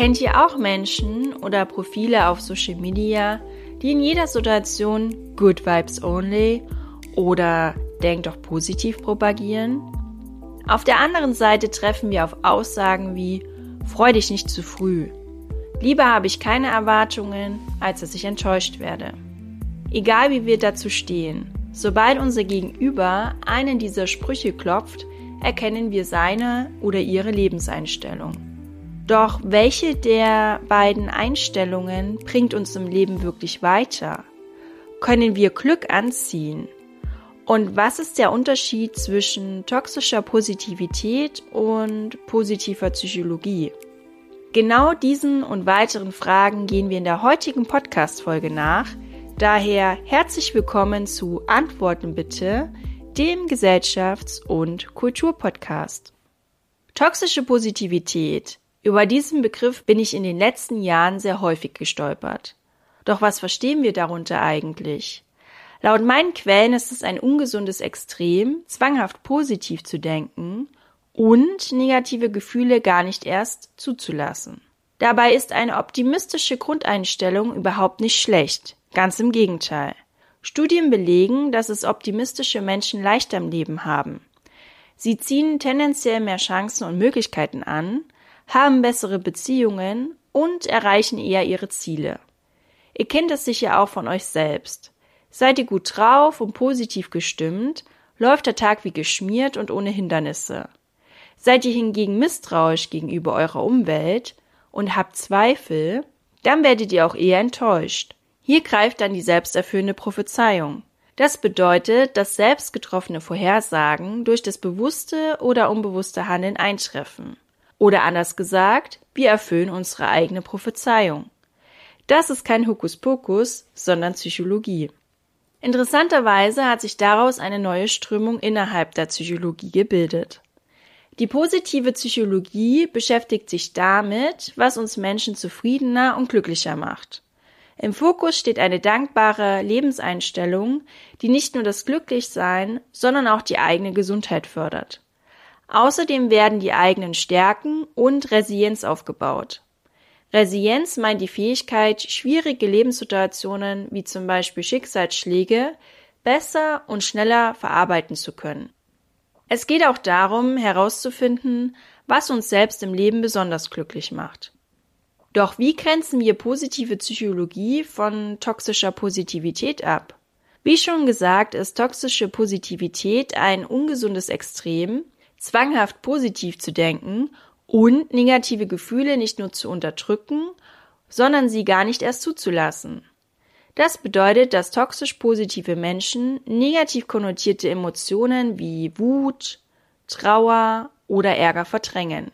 Kennt ihr auch Menschen oder Profile auf Social Media, die in jeder Situation Good Vibes Only oder Denk doch positiv propagieren? Auf der anderen Seite treffen wir auf Aussagen wie Freu dich nicht zu früh. Lieber habe ich keine Erwartungen, als dass ich enttäuscht werde. Egal wie wir dazu stehen, sobald unser Gegenüber einen dieser Sprüche klopft, erkennen wir seine oder ihre Lebenseinstellung. Doch welche der beiden Einstellungen bringt uns im Leben wirklich weiter? Können wir Glück anziehen? Und was ist der Unterschied zwischen toxischer Positivität und positiver Psychologie? Genau diesen und weiteren Fragen gehen wir in der heutigen Podcast-Folge nach. Daher herzlich willkommen zu Antworten bitte, dem Gesellschafts- und Kulturpodcast. Toxische Positivität. Über diesen Begriff bin ich in den letzten Jahren sehr häufig gestolpert. Doch was verstehen wir darunter eigentlich? Laut meinen Quellen ist es ein ungesundes Extrem, zwanghaft positiv zu denken und negative Gefühle gar nicht erst zuzulassen. Dabei ist eine optimistische Grundeinstellung überhaupt nicht schlecht, ganz im Gegenteil. Studien belegen, dass es optimistische Menschen leichter im Leben haben. Sie ziehen tendenziell mehr Chancen und Möglichkeiten an, haben bessere Beziehungen und erreichen eher ihre Ziele. Ihr kennt es sicher auch von euch selbst. Seid ihr gut drauf und positiv gestimmt, läuft der Tag wie geschmiert und ohne Hindernisse. Seid ihr hingegen misstrauisch gegenüber eurer Umwelt und habt Zweifel, dann werdet ihr auch eher enttäuscht. Hier greift dann die selbsterfüllende Prophezeiung. Das bedeutet, dass selbst getroffene Vorhersagen durch das bewusste oder unbewusste Handeln eintreffen. Oder anders gesagt, wir erfüllen unsere eigene Prophezeiung. Das ist kein Hokuspokus, sondern Psychologie. Interessanterweise hat sich daraus eine neue Strömung innerhalb der Psychologie gebildet. Die positive Psychologie beschäftigt sich damit, was uns Menschen zufriedener und glücklicher macht. Im Fokus steht eine dankbare Lebenseinstellung, die nicht nur das Glücklichsein, sondern auch die eigene Gesundheit fördert. Außerdem werden die eigenen Stärken und Resilienz aufgebaut. Resilienz meint die Fähigkeit, schwierige Lebenssituationen wie zum Beispiel Schicksalsschläge besser und schneller verarbeiten zu können. Es geht auch darum, herauszufinden, was uns selbst im Leben besonders glücklich macht. Doch wie grenzen wir positive Psychologie von toxischer Positivität ab? Wie schon gesagt, ist toxische Positivität ein ungesundes Extrem, zwanghaft positiv zu denken und negative Gefühle nicht nur zu unterdrücken, sondern sie gar nicht erst zuzulassen. Das bedeutet, dass toxisch positive Menschen negativ konnotierte Emotionen wie Wut, Trauer oder Ärger verdrängen.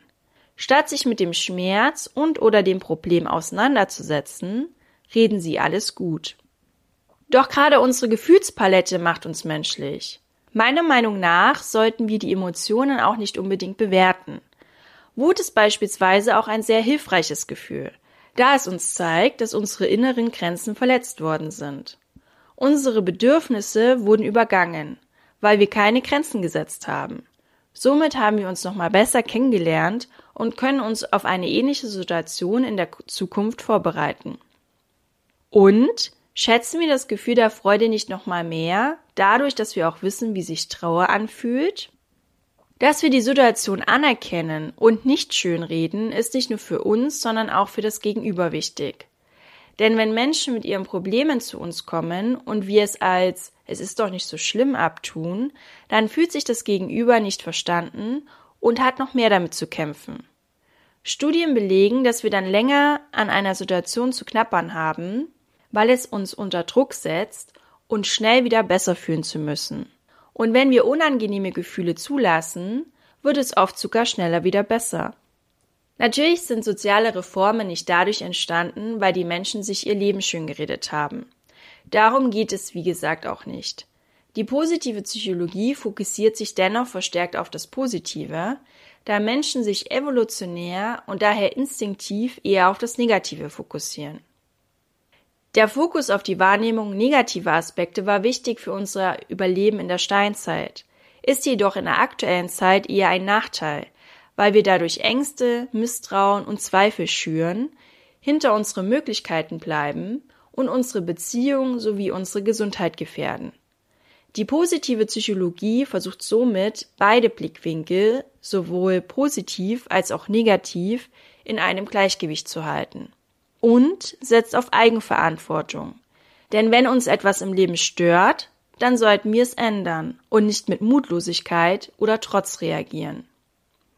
Statt sich mit dem Schmerz und oder dem Problem auseinanderzusetzen, reden sie alles gut. Doch gerade unsere Gefühlspalette macht uns menschlich. Meiner Meinung nach sollten wir die Emotionen auch nicht unbedingt bewerten. Wut ist beispielsweise auch ein sehr hilfreiches Gefühl, da es uns zeigt, dass unsere inneren Grenzen verletzt worden sind. Unsere Bedürfnisse wurden übergangen, weil wir keine Grenzen gesetzt haben. Somit haben wir uns nochmal besser kennengelernt und können uns auf eine ähnliche Situation in der Zukunft vorbereiten. Und schätzen wir das Gefühl der Freude nicht nochmal mehr, dadurch, dass wir auch wissen, wie sich Trauer anfühlt? Dass wir die Situation anerkennen und nicht schönreden, ist nicht nur für uns, sondern auch für das Gegenüber wichtig. Denn wenn Menschen mit ihren Problemen zu uns kommen und wir es als es ist doch nicht so schlimm abtun, dann fühlt sich das Gegenüber nicht verstanden und hat noch mehr damit zu kämpfen. Studien belegen, dass wir dann länger an einer Situation zu knappern haben, weil es uns unter Druck setzt und schnell wieder besser fühlen zu müssen. Und wenn wir unangenehme Gefühle zulassen, wird es oft sogar schneller wieder besser. Natürlich sind soziale Reformen nicht dadurch entstanden, weil die Menschen sich ihr Leben schön geredet haben. Darum geht es, wie gesagt, auch nicht. Die positive Psychologie fokussiert sich dennoch verstärkt auf das Positive, da Menschen sich evolutionär und daher instinktiv eher auf das Negative fokussieren. Der Fokus auf die Wahrnehmung negativer Aspekte war wichtig für unser Überleben in der Steinzeit, ist jedoch in der aktuellen Zeit eher ein Nachteil, weil wir dadurch Ängste, Misstrauen und Zweifel schüren, hinter unsere Möglichkeiten bleiben und unsere Beziehung sowie unsere Gesundheit gefährden. Die positive Psychologie versucht somit beide Blickwinkel, sowohl positiv als auch negativ, in einem Gleichgewicht zu halten. Und setzt auf Eigenverantwortung. Denn wenn uns etwas im Leben stört, dann sollten wir es ändern und nicht mit Mutlosigkeit oder Trotz reagieren.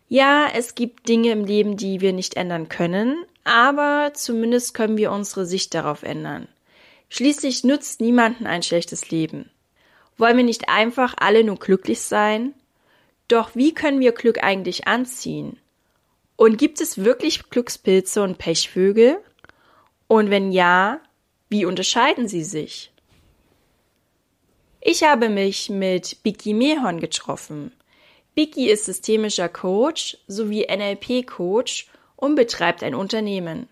Ja, es gibt Dinge im Leben, die wir nicht ändern können, aber zumindest können wir unsere Sicht darauf ändern. Schließlich nützt niemanden ein schlechtes Leben. Wollen wir nicht einfach alle nur glücklich sein? Doch wie können wir Glück eigentlich anziehen? Und gibt es wirklich Glückspilze und Pechvögel? Und wenn ja, wie unterscheiden sie sich? Ich habe mich mit Biki Mehorn getroffen. Biki ist systemischer Coach sowie NLP-Coach und betreibt ein Unternehmen.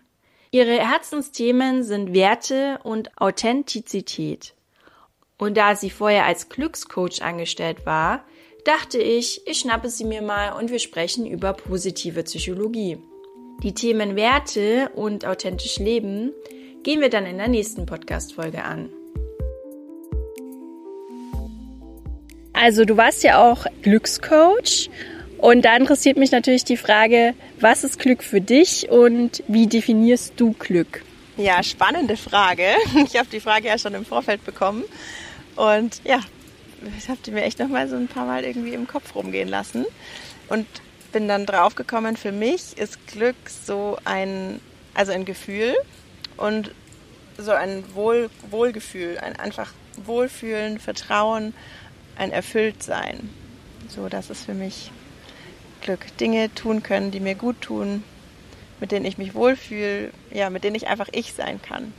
Ihre Herzensthemen sind Werte und Authentizität. Und da sie vorher als Glückscoach angestellt war, dachte ich, ich schnappe sie mir mal und wir sprechen über positive Psychologie. Die Themen Werte und authentisch Leben gehen wir dann in der nächsten Podcast-Folge an. Also du warst ja auch Glückscoach und da interessiert mich natürlich die Frage, was ist Glück für dich und wie definierst du Glück? Ja, spannende Frage. Ich habe die Frage ja schon im Vorfeld bekommen und ja, ich habe die mir echt noch mal so ein paar Mal irgendwie im Kopf rumgehen lassen und bin dann draufgekommen, für mich ist Glück so ein, also ein Gefühl und so ein Wohl, Wohlgefühl, ein einfach Wohlfühlen, Vertrauen, ein Erfülltsein. So, das ist für mich Glück. Dinge tun können, die mir gut tun, mit denen ich mich wohlfühle, ja, mit denen ich einfach ich sein kann.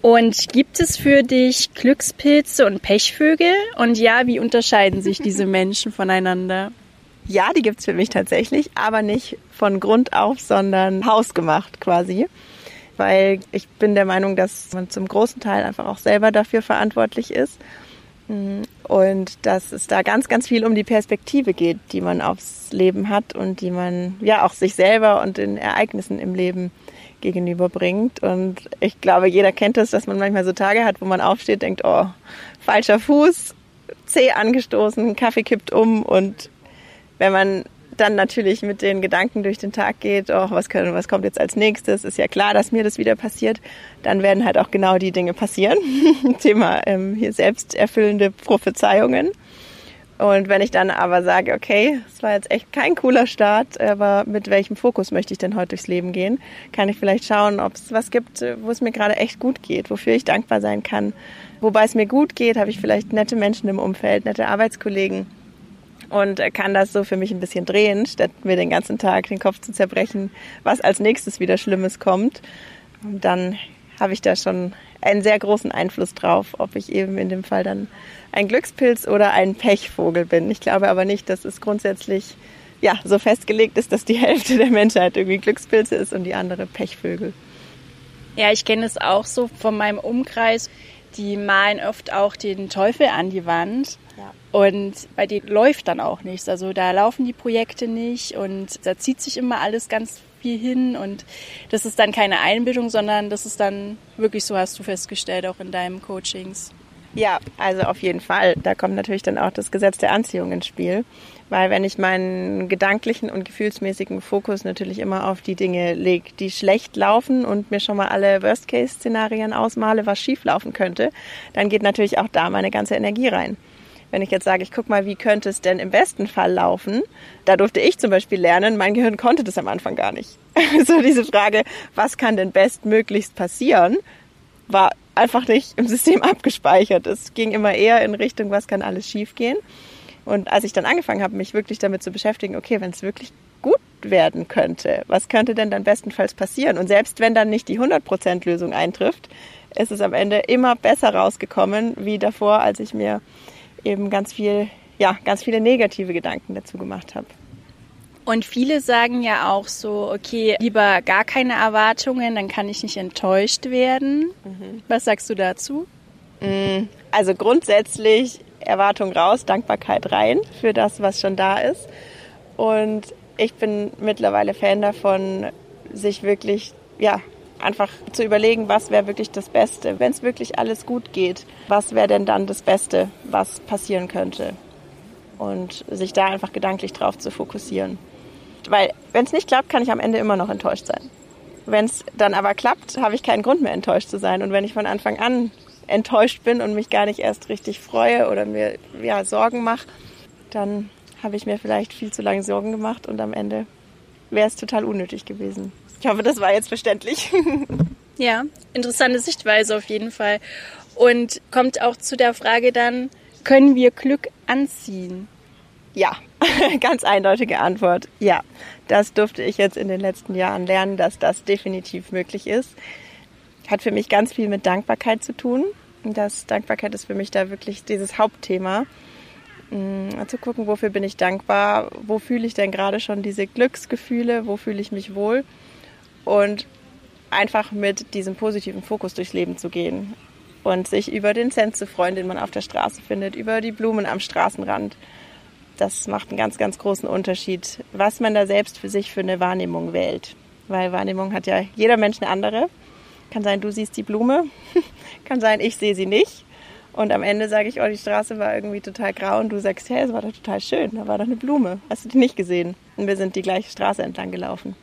Und gibt es für dich Glückspilze und Pechvögel? Und ja, wie unterscheiden sich diese Menschen voneinander? Ja, die gibt es für mich tatsächlich, aber nicht von Grund auf, sondern hausgemacht quasi. Weil ich bin der Meinung, dass man zum großen Teil einfach auch selber dafür verantwortlich ist. Und dass es da ganz, ganz viel um die Perspektive geht, die man aufs Leben hat und die man ja auch sich selber und den Ereignissen im Leben gegenüberbringt. Und ich glaube, jeder kennt das, dass man manchmal so Tage hat, wo man aufsteht, denkt, oh, falscher Fuß, Zeh angestoßen, Kaffee kippt um und wenn man dann natürlich mit den Gedanken durch den Tag geht, oh, was, können, was kommt jetzt als nächstes, ist ja klar, dass mir das wieder passiert, dann werden halt auch genau die Dinge passieren. Thema ähm, hier selbsterfüllende Prophezeiungen. Und wenn ich dann aber sage, okay, es war jetzt echt kein cooler Start, aber mit welchem Fokus möchte ich denn heute durchs Leben gehen, kann ich vielleicht schauen, ob es was gibt, wo es mir gerade echt gut geht, wofür ich dankbar sein kann. Wobei es mir gut geht, habe ich vielleicht nette Menschen im Umfeld, nette Arbeitskollegen, und kann das so für mich ein bisschen drehen, statt mir den ganzen Tag den Kopf zu zerbrechen, was als nächstes wieder Schlimmes kommt. Und dann habe ich da schon einen sehr großen Einfluss drauf, ob ich eben in dem Fall dann ein Glückspilz oder ein Pechvogel bin. Ich glaube aber nicht, dass es grundsätzlich ja, so festgelegt ist, dass die Hälfte der Menschheit irgendwie Glückspilze ist und die andere Pechvögel. Ja, ich kenne es auch so von meinem Umkreis. Die malen oft auch den Teufel an die Wand und bei denen läuft dann auch nichts. Also da laufen die Projekte nicht und da zieht sich immer alles ganz viel hin und das ist dann keine Einbildung, sondern das ist dann wirklich so, hast du festgestellt, auch in deinem Coachings. Ja, also auf jeden Fall. Da kommt natürlich dann auch das Gesetz der Anziehung ins Spiel. Weil wenn ich meinen gedanklichen und gefühlsmäßigen Fokus natürlich immer auf die Dinge lege, die schlecht laufen und mir schon mal alle Worst-Case-Szenarien ausmale, was schief laufen könnte, dann geht natürlich auch da meine ganze Energie rein. Wenn ich jetzt sage, ich guck mal, wie könnte es denn im besten Fall laufen, da durfte ich zum Beispiel lernen, mein Gehirn konnte das am Anfang gar nicht. so diese Frage, was kann denn bestmöglichst passieren, war einfach nicht im System abgespeichert. Es ging immer eher in Richtung, was kann alles schiefgehen. Und als ich dann angefangen habe, mich wirklich damit zu beschäftigen, okay, wenn es wirklich gut werden könnte, was könnte denn dann bestenfalls passieren? Und selbst wenn dann nicht die 100% Lösung eintrifft, ist es am Ende immer besser rausgekommen wie davor, als ich mir eben ganz viel, ja, ganz viele negative Gedanken dazu gemacht habe. Und viele sagen ja auch so, okay, lieber gar keine Erwartungen, dann kann ich nicht enttäuscht werden. Mhm. Was sagst du dazu? Mm, also grundsätzlich Erwartung raus, Dankbarkeit rein für das, was schon da ist. Und ich bin mittlerweile Fan davon, sich wirklich, ja, einfach zu überlegen, was wäre wirklich das Beste. Wenn es wirklich alles gut geht, was wäre denn dann das Beste, was passieren könnte? Und sich da einfach gedanklich drauf zu fokussieren. Weil wenn es nicht klappt, kann ich am Ende immer noch enttäuscht sein. Wenn es dann aber klappt, habe ich keinen Grund mehr enttäuscht zu sein. Und wenn ich von Anfang an enttäuscht bin und mich gar nicht erst richtig freue oder mir ja, Sorgen mache, dann habe ich mir vielleicht viel zu lange Sorgen gemacht und am Ende wäre es total unnötig gewesen. Ich hoffe, das war jetzt verständlich. ja, interessante Sichtweise auf jeden Fall. Und kommt auch zu der Frage dann, können wir Glück anziehen? Ja, ganz eindeutige Antwort. Ja, das durfte ich jetzt in den letzten Jahren lernen, dass das definitiv möglich ist. Hat für mich ganz viel mit Dankbarkeit zu tun. Das Dankbarkeit ist für mich da wirklich dieses Hauptthema. Mm, zu gucken, wofür bin ich dankbar, wo fühle ich denn gerade schon diese Glücksgefühle, wo fühle ich mich wohl und einfach mit diesem positiven Fokus durchs Leben zu gehen und sich über den Cent zu freuen, den man auf der Straße findet, über die Blumen am Straßenrand. Das macht einen ganz, ganz großen Unterschied, was man da selbst für sich für eine Wahrnehmung wählt. Weil Wahrnehmung hat ja jeder Mensch eine andere. Kann sein, du siehst die Blume, kann sein, ich sehe sie nicht. Und am Ende sage ich, oh, die Straße war irgendwie total grau und du sagst, hey, es war doch total schön, da war doch eine Blume. Hast du die nicht gesehen? Und wir sind die gleiche Straße entlang gelaufen.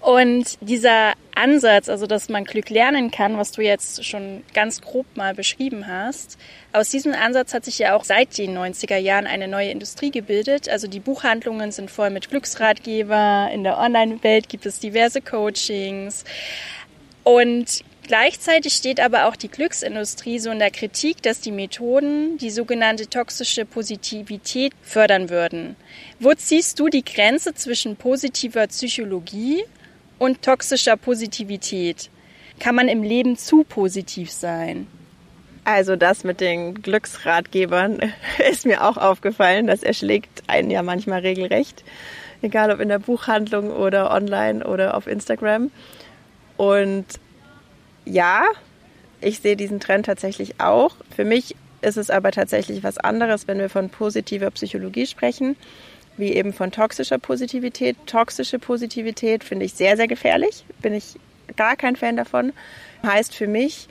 Und dieser Ansatz, also dass man Glück lernen kann, was du jetzt schon ganz grob mal beschrieben hast, aus diesem Ansatz hat sich ja auch seit den 90er Jahren eine neue Industrie gebildet. Also die Buchhandlungen sind voll mit Glücksratgeber, in der Online-Welt gibt es diverse Coachings. Und Gleichzeitig steht aber auch die Glücksindustrie so in der Kritik, dass die Methoden die sogenannte toxische Positivität fördern würden. Wo ziehst du die Grenze zwischen positiver Psychologie und toxischer Positivität? Kann man im Leben zu positiv sein? Also das mit den Glücksratgebern ist mir auch aufgefallen. Das erschlägt einen ja manchmal regelrecht. Egal ob in der Buchhandlung oder online oder auf Instagram. Und ja, ich sehe diesen Trend tatsächlich auch. Für mich ist es aber tatsächlich was anderes, wenn wir von positiver Psychologie sprechen, wie eben von toxischer Positivität. Toxische Positivität finde ich sehr, sehr gefährlich. Bin ich gar kein Fan davon. Heißt für mich,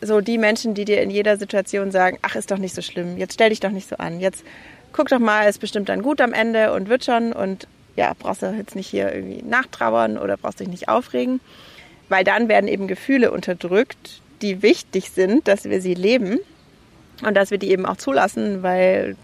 so die Menschen, die dir in jeder Situation sagen, ach, ist doch nicht so schlimm, jetzt stell dich doch nicht so an, jetzt guck doch mal, ist bestimmt dann gut am Ende und wird schon und ja, brauchst du jetzt nicht hier irgendwie nachtrauern oder brauchst dich nicht aufregen weil dann werden eben Gefühle unterdrückt, die wichtig sind, dass wir sie leben und dass wir die eben auch zulassen, weil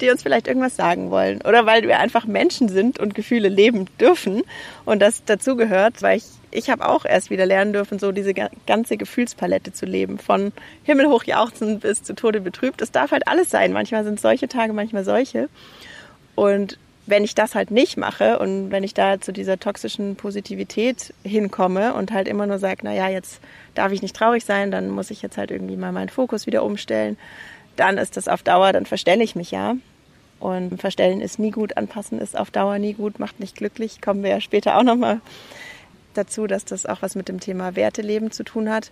die uns vielleicht irgendwas sagen wollen oder weil wir einfach Menschen sind und Gefühle leben dürfen und das dazugehört, weil ich ich habe auch erst wieder lernen dürfen, so diese ganze Gefühlspalette zu leben, von himmelhoch jauchzen bis zu Tode betrübt. Es darf halt alles sein. Manchmal sind solche Tage, manchmal solche. Und wenn ich das halt nicht mache und wenn ich da zu dieser toxischen Positivität hinkomme und halt immer nur sage, na ja, jetzt darf ich nicht traurig sein, dann muss ich jetzt halt irgendwie mal meinen Fokus wieder umstellen, dann ist das auf Dauer, dann verstelle ich mich ja. Und verstellen ist nie gut, anpassen ist auf Dauer nie gut, macht nicht glücklich. Kommen wir ja später auch nochmal dazu, dass das auch was mit dem Thema Werteleben zu tun hat.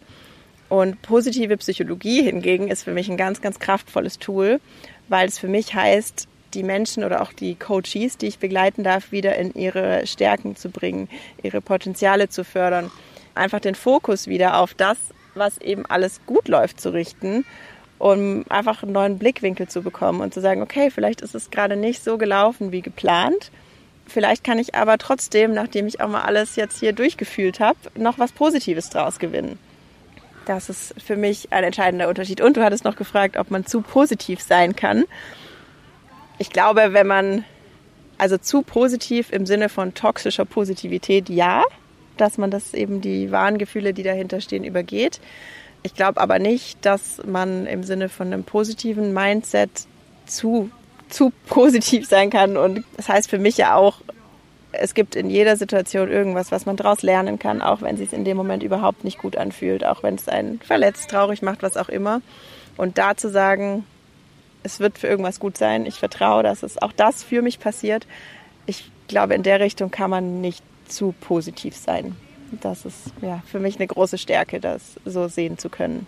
Und positive Psychologie hingegen ist für mich ein ganz, ganz kraftvolles Tool, weil es für mich heißt, die Menschen oder auch die Coaches, die ich begleiten darf, wieder in ihre Stärken zu bringen, ihre Potenziale zu fördern. Einfach den Fokus wieder auf das, was eben alles gut läuft, zu richten, um einfach einen neuen Blickwinkel zu bekommen und zu sagen, okay, vielleicht ist es gerade nicht so gelaufen wie geplant. Vielleicht kann ich aber trotzdem, nachdem ich auch mal alles jetzt hier durchgefühlt habe, noch was Positives draus gewinnen. Das ist für mich ein entscheidender Unterschied. Und du hattest noch gefragt, ob man zu positiv sein kann ich glaube, wenn man also zu positiv im Sinne von toxischer Positivität, ja, dass man das eben die wahren Gefühle, die dahinter stehen, übergeht. Ich glaube aber nicht, dass man im Sinne von einem positiven Mindset zu, zu positiv sein kann. Und das heißt für mich ja auch, es gibt in jeder Situation irgendwas, was man daraus lernen kann, auch wenn es sich in dem Moment überhaupt nicht gut anfühlt, auch wenn es einen verletzt, traurig macht, was auch immer. Und da zu sagen, es wird für irgendwas gut sein. Ich vertraue, dass es auch das für mich passiert. Ich glaube, in der Richtung kann man nicht zu positiv sein. Das ist ja für mich eine große Stärke, das so sehen zu können.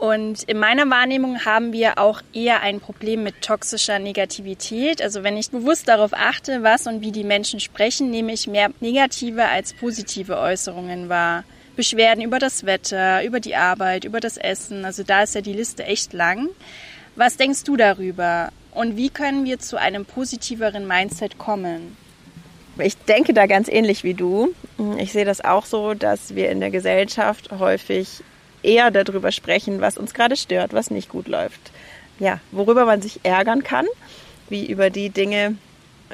Und in meiner Wahrnehmung haben wir auch eher ein Problem mit toxischer Negativität. Also wenn ich bewusst darauf achte, was und wie die Menschen sprechen, nehme ich mehr negative als positive Äußerungen wahr. Beschwerden über das Wetter, über die Arbeit, über das Essen. Also da ist ja die Liste echt lang. Was denkst du darüber? Und wie können wir zu einem positiveren Mindset kommen? Ich denke da ganz ähnlich wie du. Ich sehe das auch so, dass wir in der Gesellschaft häufig eher darüber sprechen, was uns gerade stört, was nicht gut läuft. Ja, worüber man sich ärgern kann, wie über die Dinge,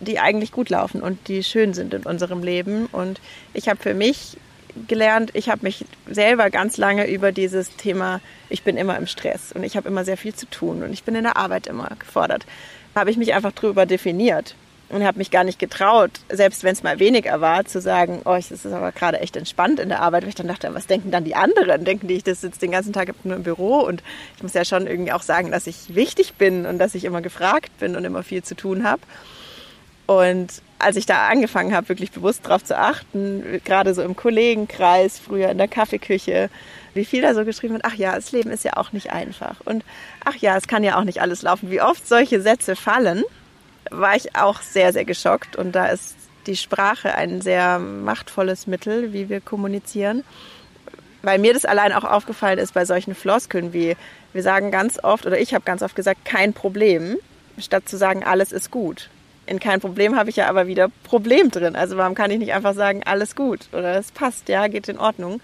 die eigentlich gut laufen und die schön sind in unserem Leben. Und ich habe für mich gelernt, ich habe mich selber ganz lange über dieses Thema, ich bin immer im Stress und ich habe immer sehr viel zu tun und ich bin in der Arbeit immer gefordert, habe ich mich einfach drüber definiert und habe mich gar nicht getraut, selbst wenn es mal weniger war, zu sagen, oh, es ist aber gerade echt entspannt in der Arbeit. Weil ich dann dachte, was denken dann die anderen? Denken die, ich sitze den ganzen Tag nur im Büro und ich muss ja schon irgendwie auch sagen, dass ich wichtig bin und dass ich immer gefragt bin und immer viel zu tun habe. Und als ich da angefangen habe, wirklich bewusst darauf zu achten, gerade so im Kollegenkreis, früher in der Kaffeeküche, wie viel da so geschrieben wird, ach ja, das Leben ist ja auch nicht einfach. Und ach ja, es kann ja auch nicht alles laufen. Wie oft solche Sätze fallen war ich auch sehr, sehr geschockt. Und da ist die Sprache ein sehr machtvolles Mittel, wie wir kommunizieren. Weil mir das allein auch aufgefallen ist bei solchen Floskeln wie, wir sagen ganz oft, oder ich habe ganz oft gesagt, kein Problem, statt zu sagen, alles ist gut. In kein Problem habe ich ja aber wieder Problem drin. Also warum kann ich nicht einfach sagen, alles gut oder es passt, ja, geht in Ordnung.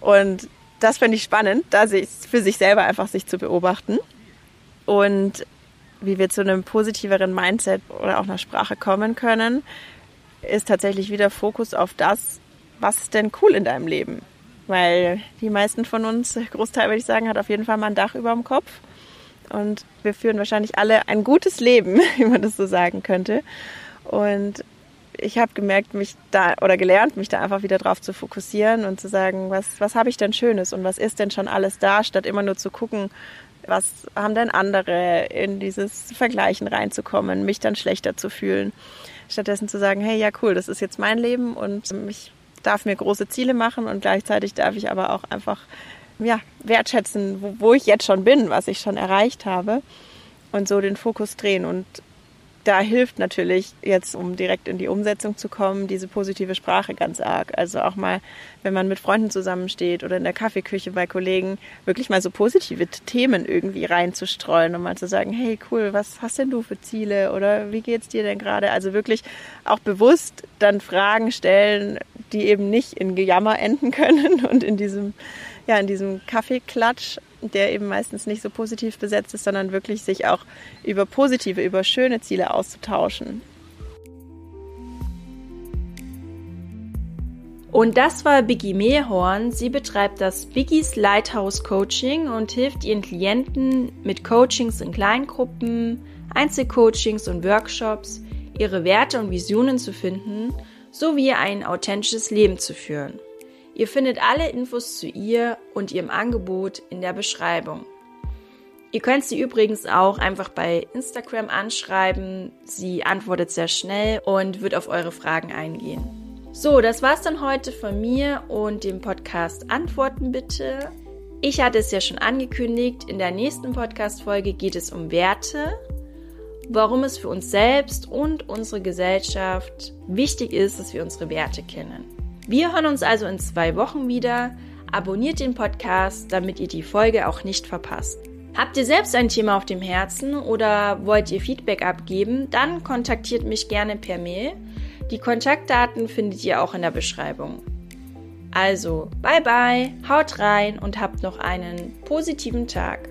Und das finde ich spannend, da sich für sich selber einfach sich zu beobachten. Und wie wir zu einem positiveren Mindset oder auch einer Sprache kommen können, ist tatsächlich wieder Fokus auf das, was ist denn cool in deinem Leben. Weil die meisten von uns, Großteil würde ich sagen, hat auf jeden Fall mal ein Dach über dem Kopf. Und wir führen wahrscheinlich alle ein gutes Leben, wie man das so sagen könnte. Und ich habe gemerkt, mich da oder gelernt, mich da einfach wieder drauf zu fokussieren und zu sagen, was, was habe ich denn Schönes und was ist denn schon alles da, statt immer nur zu gucken, was haben denn andere, in dieses Vergleichen reinzukommen, mich dann schlechter zu fühlen. Stattdessen zu sagen, hey, ja cool, das ist jetzt mein Leben und ich darf mir große Ziele machen und gleichzeitig darf ich aber auch einfach ja, wertschätzen, wo, wo ich jetzt schon bin, was ich schon erreicht habe und so den Fokus drehen und da hilft natürlich jetzt, um direkt in die Umsetzung zu kommen, diese positive Sprache ganz arg. Also auch mal, wenn man mit Freunden zusammensteht oder in der Kaffeeküche bei Kollegen, wirklich mal so positive Themen irgendwie reinzustreuen und mal zu sagen, hey cool, was hast denn du für Ziele oder wie geht's dir denn gerade? Also wirklich auch bewusst dann Fragen stellen, die eben nicht in Gejammer enden können und in diesem ja, in diesem Kaffeeklatsch, der eben meistens nicht so positiv besetzt ist, sondern wirklich sich auch über positive, über schöne Ziele auszutauschen. Und das war Biggie Mehorn. Sie betreibt das Biggies Lighthouse Coaching und hilft ihren Klienten mit Coachings in Kleingruppen, Einzelcoachings und Workshops, ihre Werte und Visionen zu finden, sowie ein authentisches Leben zu führen. Ihr findet alle Infos zu ihr und ihrem Angebot in der Beschreibung. Ihr könnt sie übrigens auch einfach bei Instagram anschreiben. Sie antwortet sehr schnell und wird auf eure Fragen eingehen. So, das war's dann heute von mir und dem Podcast Antworten bitte. Ich hatte es ja schon angekündigt, in der nächsten Podcast-Folge geht es um Werte, warum es für uns selbst und unsere Gesellschaft wichtig ist, dass wir unsere Werte kennen. Wir hören uns also in zwei Wochen wieder. Abonniert den Podcast, damit ihr die Folge auch nicht verpasst. Habt ihr selbst ein Thema auf dem Herzen oder wollt ihr Feedback abgeben, dann kontaktiert mich gerne per Mail. Die Kontaktdaten findet ihr auch in der Beschreibung. Also, bye bye, haut rein und habt noch einen positiven Tag.